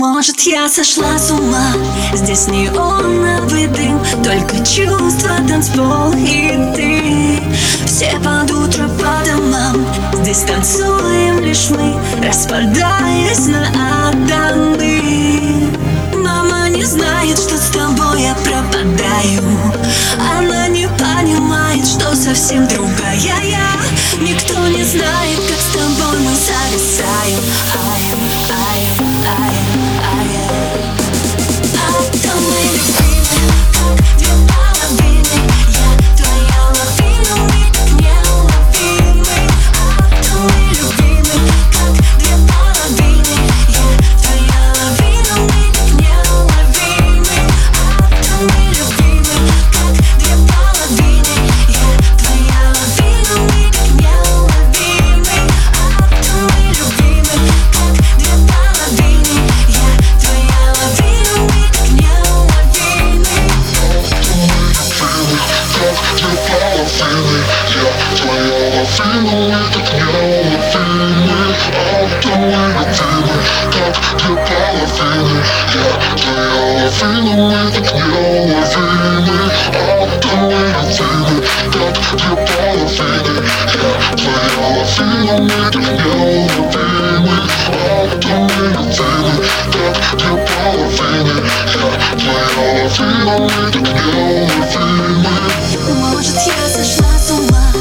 Может, я сошла с ума. Здесь неоновый дым Только чувства, танцпол и ты. Все под утро по домам Здесь танцуем лишь мы Распадаясь на атомы Мама не знает, что с тобой я пропадаю. Она не понимает, что совсем другая я. Никто не знает, как с тобой мы зависаем как цветала сыны Я твоя любимая, как я любимый А ты мой любимый, как две половины Я твоя любимая, как неуловимый А ты мой любимый, как две половины Я твоя любимая, как неуловимый А ты мой любимый, как две половины Может я сошла с ума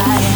I